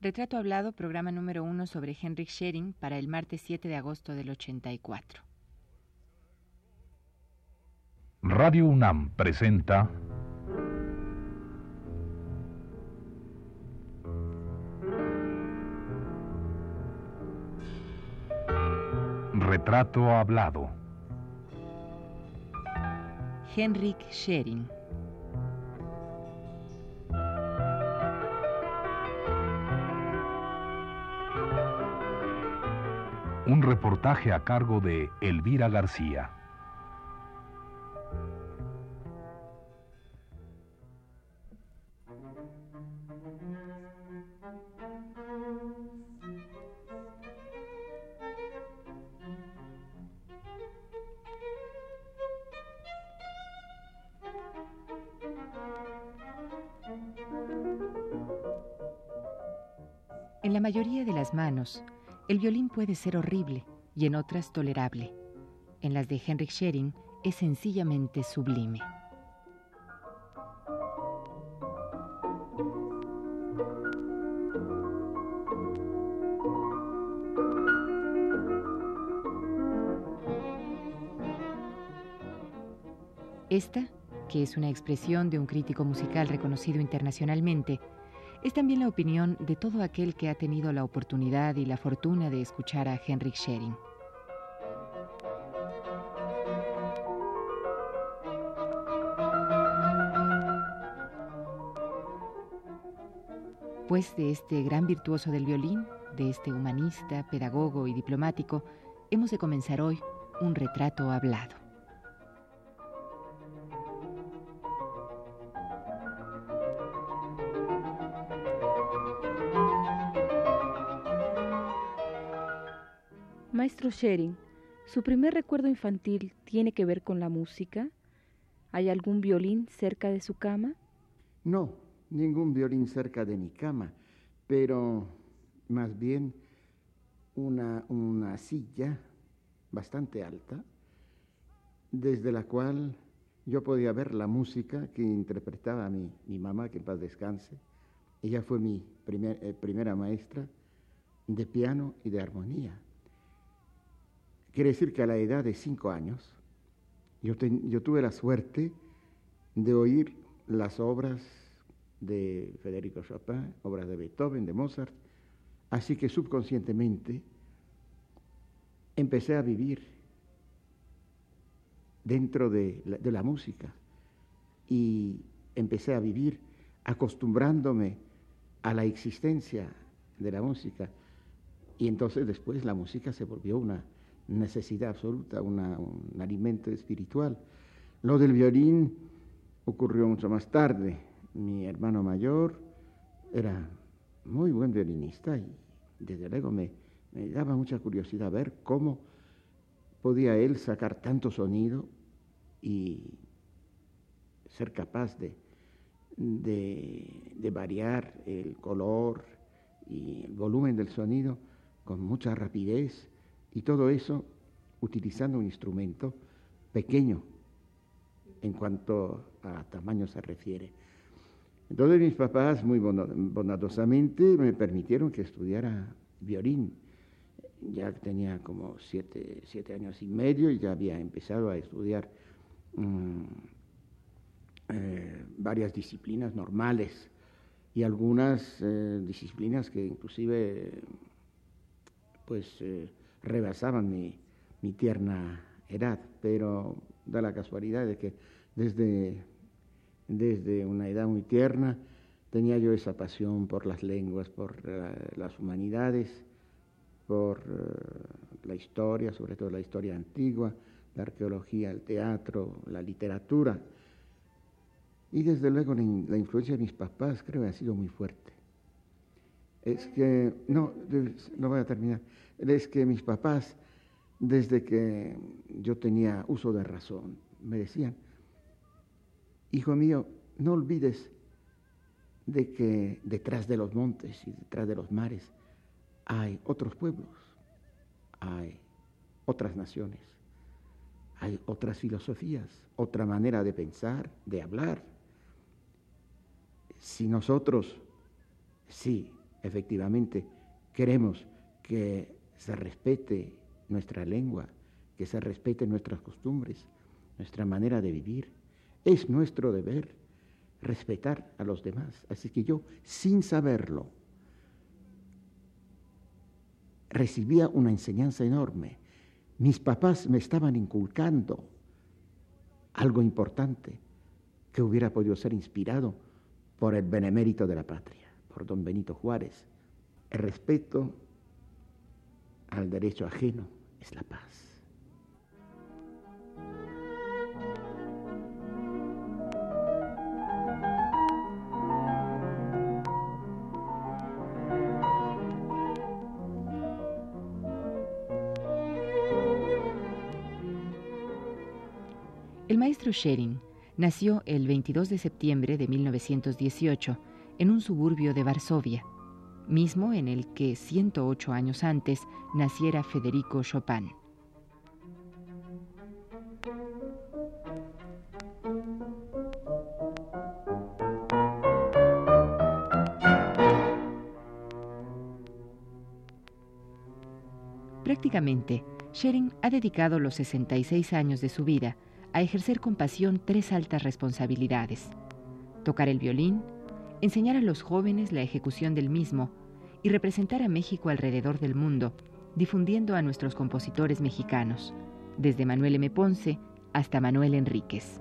Retrato Hablado, programa número uno sobre Henrik Schering para el martes 7 de agosto del 84. Radio UNAM presenta Retrato Hablado. Henrik Schering. Un reportaje a cargo de Elvira García. En la mayoría de las manos, el violín puede ser horrible y en otras tolerable. En las de Henrik Schering es sencillamente sublime. Esta, que es una expresión de un crítico musical reconocido internacionalmente, es también la opinión de todo aquel que ha tenido la oportunidad y la fortuna de escuchar a Henrik Schering. Pues de este gran virtuoso del violín, de este humanista, pedagogo y diplomático, hemos de comenzar hoy un retrato hablado. Maestro Shering, ¿su primer recuerdo infantil tiene que ver con la música? ¿Hay algún violín cerca de su cama? No, ningún violín cerca de mi cama, pero más bien una, una silla bastante alta, desde la cual yo podía ver la música que interpretaba mi, mi mamá, que en paz descanse. Ella fue mi primer, eh, primera maestra de piano y de armonía. Quiere decir que a la edad de cinco años, yo, yo tuve la suerte de oír las obras de Federico Chopin, obras de Beethoven, de Mozart, así que subconscientemente empecé a vivir dentro de la, de la, música y empecé a vivir acostumbrándome a la existencia de la música. Y entonces después la música se volvió una necesidad absoluta, una, un alimento espiritual. Lo del violín ocurrió mucho más tarde. Mi hermano mayor era muy buen violinista y desde luego me, daba mucha curiosidad ver cómo podía él sacar tanto sonido y ser capaz de, de, variar el color y el volumen del sonido con mucha rapidez y todo eso utilizando un instrumento pequeño en cuanto a tamaño se refiere. Entonces mis papás muy bondadosamente me permitieron que estudiara violín. Ya tenía como siete, siete años y medio y ya había empezado a estudiar mmm, eh, varias disciplinas normales y algunas eh, disciplinas que inclusive pues eh, rebasaban mi, mi, tierna edad, pero da la casualidad de que desde, desde una edad muy tierna tenía yo esa pasión por las lenguas, por las humanidades, por uh, la historia, sobre todo la historia antigua, la arqueología, el teatro, la literatura. Y desde luego la, la influencia de mis papás creo que ha sido muy fuerte. Es que, no, no voy a terminar es que mis papás, desde que yo tenía uso de razón, me decían, hijo mío, no olvides de que detrás de los montes y detrás de los mares hay otros pueblos, hay otras naciones, hay otras filosofías, otra manera de pensar, de hablar. Si nosotros, sí, efectivamente queremos que se respete nuestra lengua, que se respeten nuestras costumbres, nuestra manera de vivir. Es nuestro deber respetar a los demás. Así que yo, sin saberlo, recibía una enseñanza enorme. Mis papás me estaban inculcando algo importante que hubiera podido ser inspirado por el benemérito de la patria, don Benito Juárez. El respeto al derecho ajeno es la paz. El maestro Schering nació el 22 de septiembre de 1918 en un suburbio de Varsovia, mismo en el que 108 años antes naciera Federico Chopin. Prácticamente, Schering ha dedicado los 66 años de su vida a ejercer con pasión tres altas responsabilidades. Tocar el violín, enseñar a los jóvenes la ejecución del mismo y representar a México alrededor del mundo, difundiendo a nuestros compositores mexicanos, desde Manuel M. Ponce hasta Manuel Enríquez.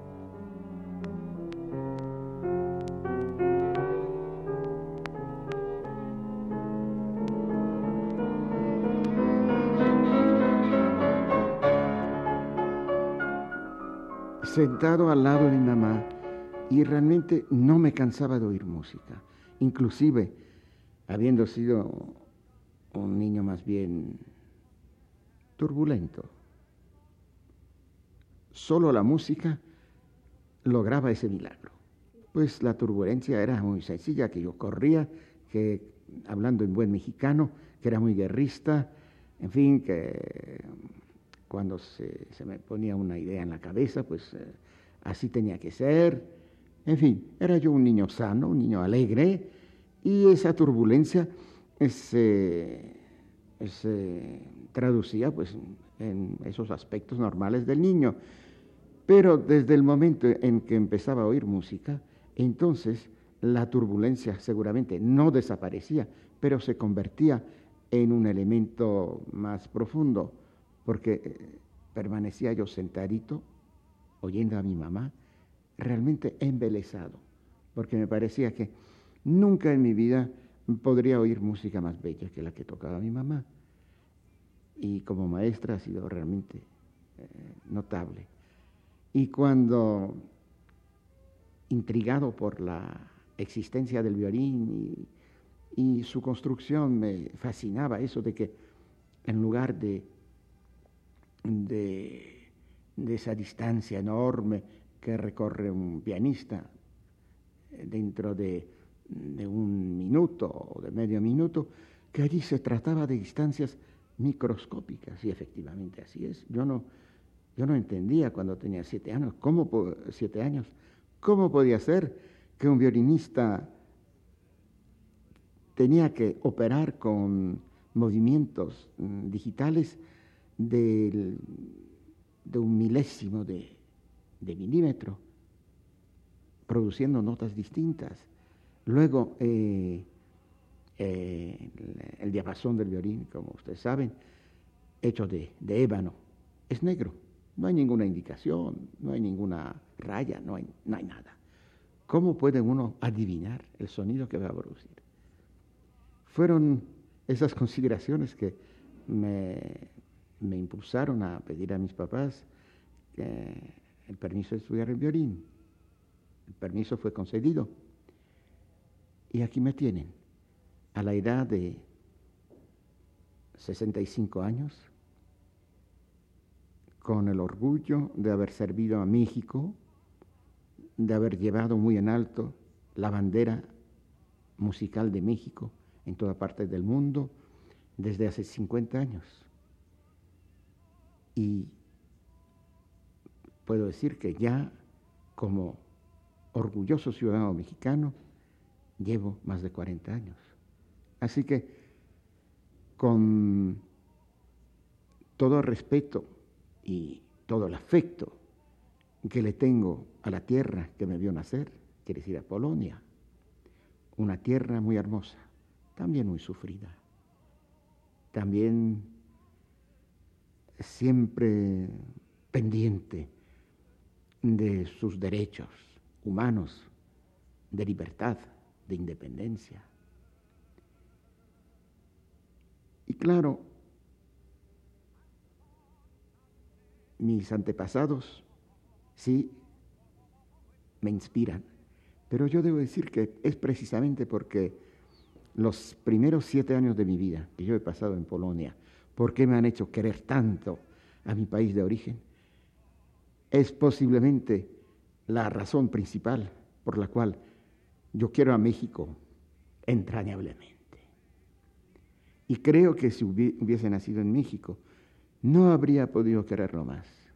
sentado al lado de mi mamá y realmente no me cansaba de oír música. Inclusive, habiendo sido un niño más bien turbulento, solo la música lograba ese milagro. Pues la turbulencia era muy sencilla, que yo corría, que hablando en buen mexicano, que era muy guerrista, en fin, que cuando se, me ponía una idea en la cabeza, pues eh, así tenía que ser. En fin, era yo un niño sano, un niño alegre, y esa turbulencia se, traducía pues, en esos aspectos normales del niño. Pero desde el momento en que empezaba a oír música, entonces la turbulencia seguramente no desaparecía, pero se convertía en un elemento más profundo porque eh, permanecía yo sentadito oyendo a mi mamá, realmente embelesado, porque me parecía que nunca en mi vida podría oír música más bella que la que tocaba mi mamá. Y como maestra ha sido realmente eh, notable. Y cuando, intrigado por la existencia del violín y su construcción, me fascinaba eso de que en lugar de de, esa distancia enorme que recorre un pianista eh, dentro de, un minuto o de medio minuto, que allí se trataba de distancias microscópicas, y efectivamente así es. Yo no, yo no entendía cuando tenía siete años, ¿cómo, siete años, cómo podía ser que un violinista tenía que operar con movimientos mm, digitales de un milésimo de, milímetro, produciendo notas distintas. Luego, eh, eh, el, diapasón del violín, como ustedes saben, hecho de, ébano, es negro. No hay ninguna indicación, no hay ninguna raya, no hay, no hay nada. ¿Cómo puede uno adivinar el sonido que va a producir? Fueron esas consideraciones que me, me impulsaron a pedir a mis papás el permiso de estudiar el violín. El permiso fue concedido. Y aquí me tienen, a la edad de 65 años, con el orgullo de haber servido a México, de haber llevado muy en alto la bandera musical de México en toda parte del mundo desde hace 50 años. Y puedo decir que ya como orgulloso ciudadano mexicano llevo más de 40 años. Así que, con todo respeto y todo el afecto que le tengo a la tierra que me vio nacer, quiere decir a Polonia, una tierra muy hermosa, también muy sufrida, también siempre pendiente de sus derechos humanos, de libertad, de independencia. Y claro, mis antepasados sí me inspiran, pero yo debo decir que es precisamente porque los primeros siete años de mi vida que yo he pasado en Polonia, porque me han hecho querer tanto a mi país de origen, es posiblemente la razón principal por la cual yo quiero a México entrañablemente. Y creo que si hubiese nacido en México, no habría podido quererlo más.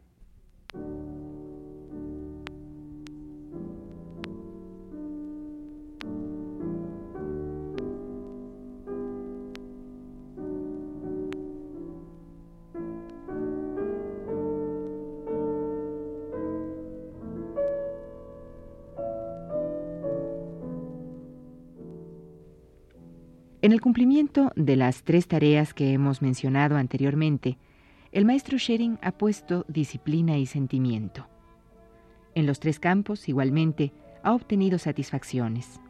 En el cumplimiento de las tres tareas que hemos mencionado anteriormente, el maestro Schering ha puesto disciplina y sentimiento. En los tres campos, igualmente, ha obtenido satisfacciones.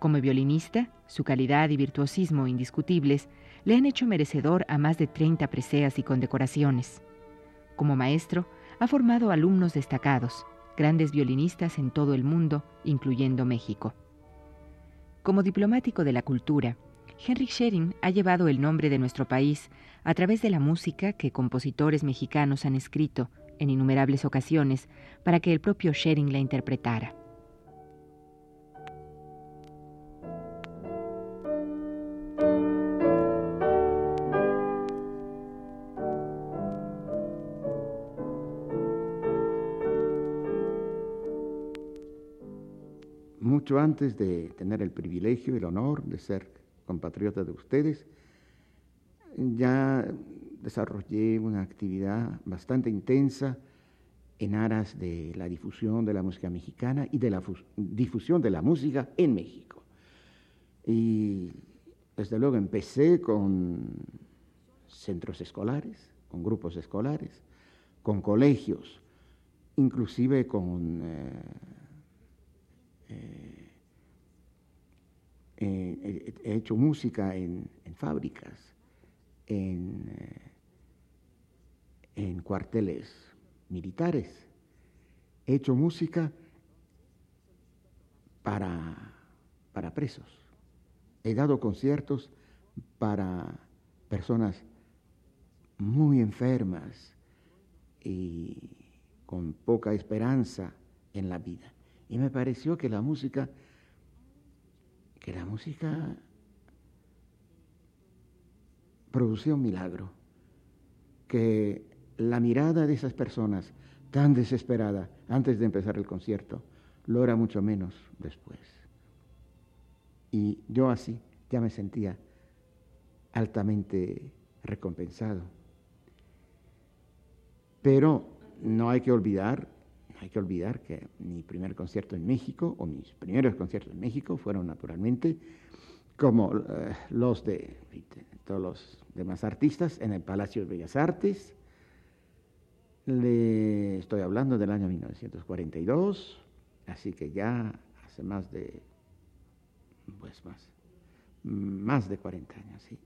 Como violinista, su calidad y virtuosismo indiscutibles le han hecho merecedor a más de 30 preseas y condecoraciones. Como maestro, ha formado alumnos destacados, grandes violinistas en todo el mundo, incluyendo México. Como diplomático de la cultura, Henry Schering ha llevado el nombre de nuestro país a través de la música que compositores mexicanos han escrito en innumerables ocasiones para que el propio Schering la interpretara. Mucho antes de tener el privilegio y el honor de ser compatriotas de ustedes, ya desarrollé una actividad bastante intensa en aras de la difusión de la música mexicana y de la difusión de la música en México. Y desde luego empecé con centros escolares, con grupos escolares, con colegios, inclusive con eh, eh, he hecho música en, fábricas, en, eh, en cuarteles militares. He hecho música para, para presos. He dado conciertos para personas muy enfermas y con poca esperanza en la vida. Y me pareció que la música que la música producía un milagro, que la mirada de esas personas tan desesperada antes de empezar el concierto lo era mucho menos después. Y yo así ya me sentía altamente recompensado. Pero no hay que olvidar hay que olvidar que mi primer concierto en México, o mis primeros conciertos en México, fueron naturalmente como eh, los de todos los demás artistas en el Palacio de Bellas Artes. Le estoy hablando del año 1942, así que ya hace más de, pues más, más de 40 años, sí.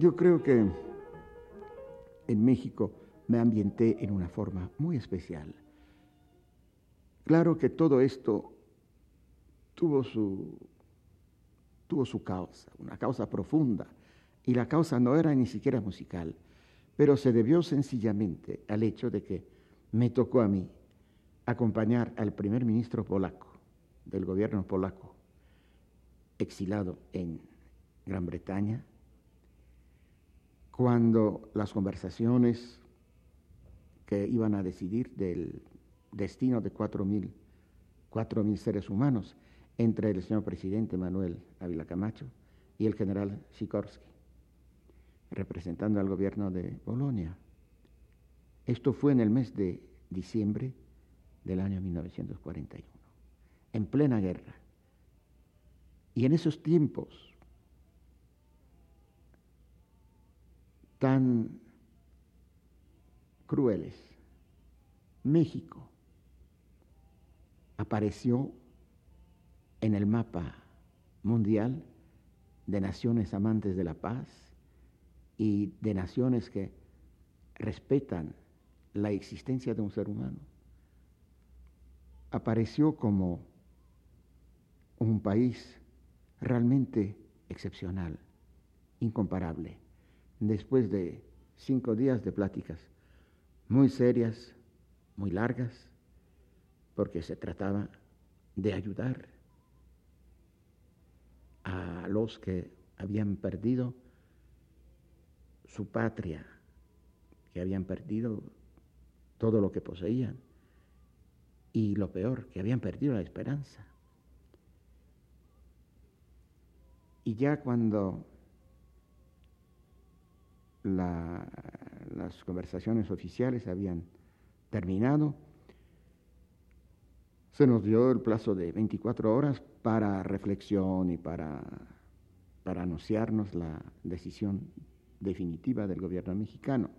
Yo creo que en México me ambienté en una forma muy especial. Claro que todo esto tuvo su, tuvo su causa, una causa profunda, y la causa no era ni siquiera musical, pero se debió sencillamente al hecho de que me tocó a mí acompañar al primer ministro polaco del gobierno polaco, exilado en Gran Bretaña, cuando las conversaciones que iban a decidir del destino de cuatro mil, seres humanos entre el señor presidente Manuel Ávila Camacho y el general Sikorsky, representando al gobierno de Polonia. Esto fue en el mes de diciembre del año 1941, en plena guerra. Y en esos tiempos tan crueles, México apareció en el mapa mundial de naciones amantes de la paz y de naciones que respetan la existencia de un ser humano. Apareció como un país realmente excepcional, incomparable después de cinco días de pláticas muy serias, muy largas, porque se trataba de ayudar a los que habían perdido su patria, que habían perdido todo lo que poseían, y lo peor, que habían perdido la esperanza. Y ya cuando las conversaciones oficiales habían terminado. Se nos dio el plazo de 24 horas para reflexión y para, para anunciarnos la decisión definitiva del gobierno mexicano.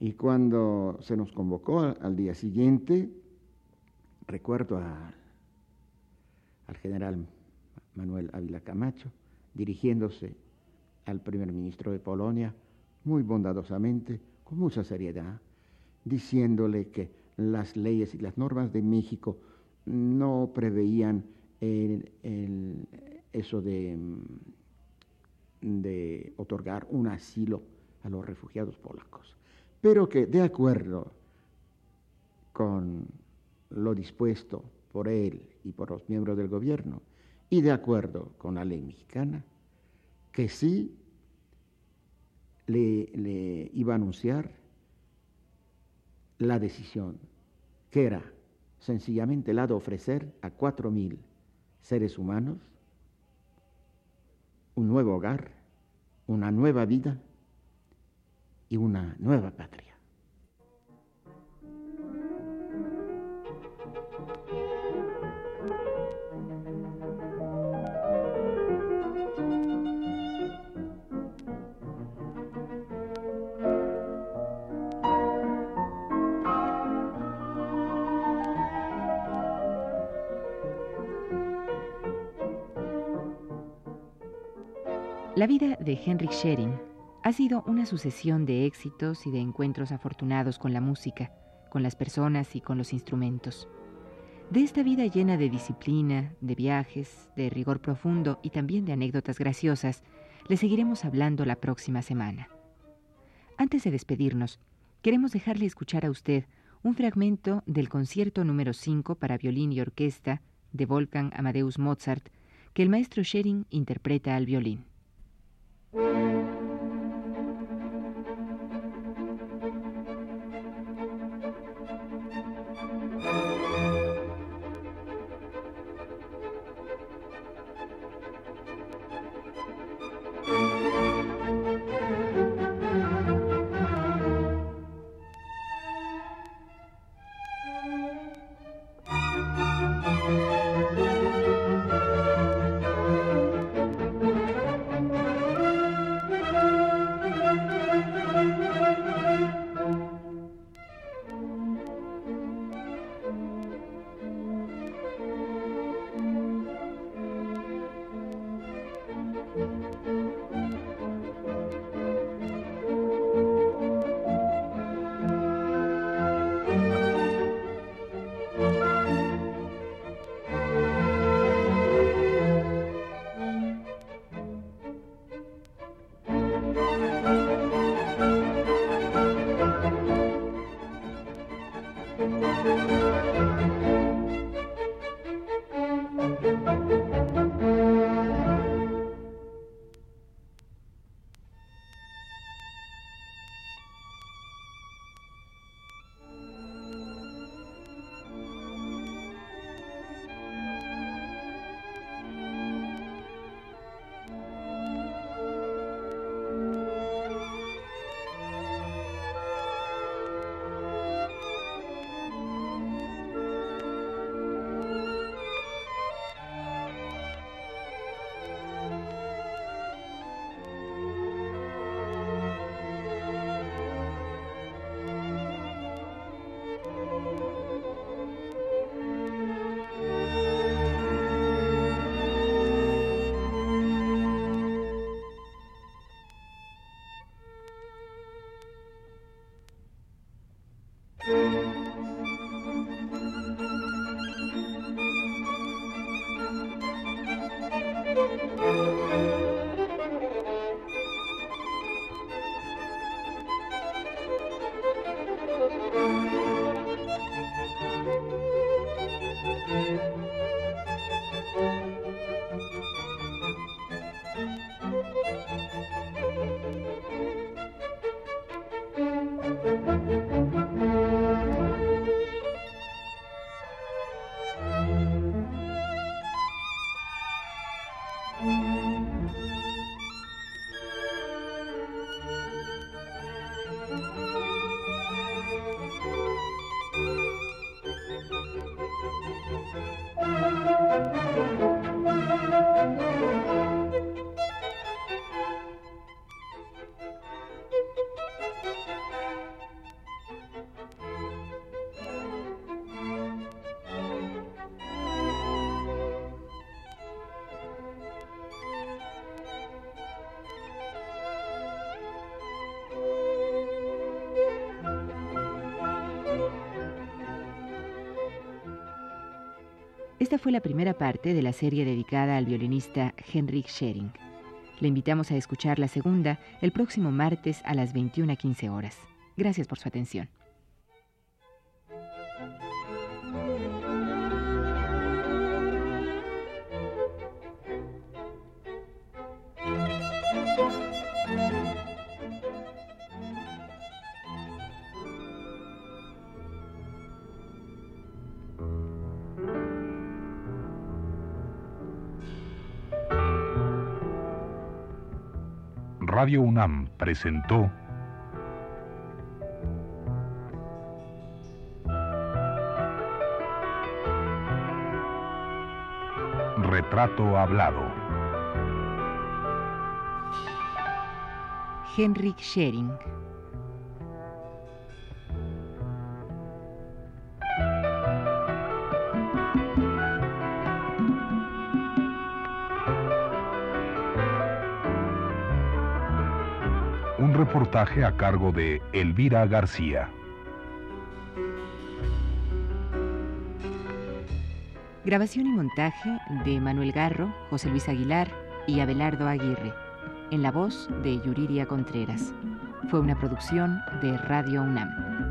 Y cuando se nos convocó al, día siguiente, recuerdo al general Manuel Ávila Camacho dirigiéndose al primer ministro de Polonia muy bondadosamente, con mucha seriedad, diciéndole que las leyes y las normas de México no preveían eso de, de otorgar un asilo a los refugiados polacos, pero que de acuerdo con lo dispuesto por él y por los miembros del gobierno y de acuerdo con la ley mexicana, que sí le, iba a anunciar la decisión, que era sencillamente la de ofrecer a cuatro mil seres humanos un nuevo hogar, una nueva vida y una nueva patria. La vida de Henrik Schering ha sido una sucesión de éxitos y de encuentros afortunados con la música, con las personas y con los instrumentos. De esta vida llena de disciplina, de viajes, de rigor profundo y también de anécdotas graciosas, le seguiremos hablando la próxima semana. Antes de despedirnos, queremos dejarle escuchar a usted un fragmento del concierto número 5 para violín y orquesta de Wolfgang Amadeus Mozart que el maestro Schering interpreta al violín. Esta fue la primera parte de la serie dedicada al violinista Henrik Schering. Le invitamos a escuchar la segunda el próximo martes a las 21.15 horas. Gracias por su atención. Radio UNAM presentó Retrato Hablado. Henrik Schering. Un reportaje a cargo de Elvira García. Grabación y montaje de Manuel Garro, José Luis Aguilar y Abelardo Aguirre. En la voz de Yuriria Contreras. Fue una producción de Radio UNAM.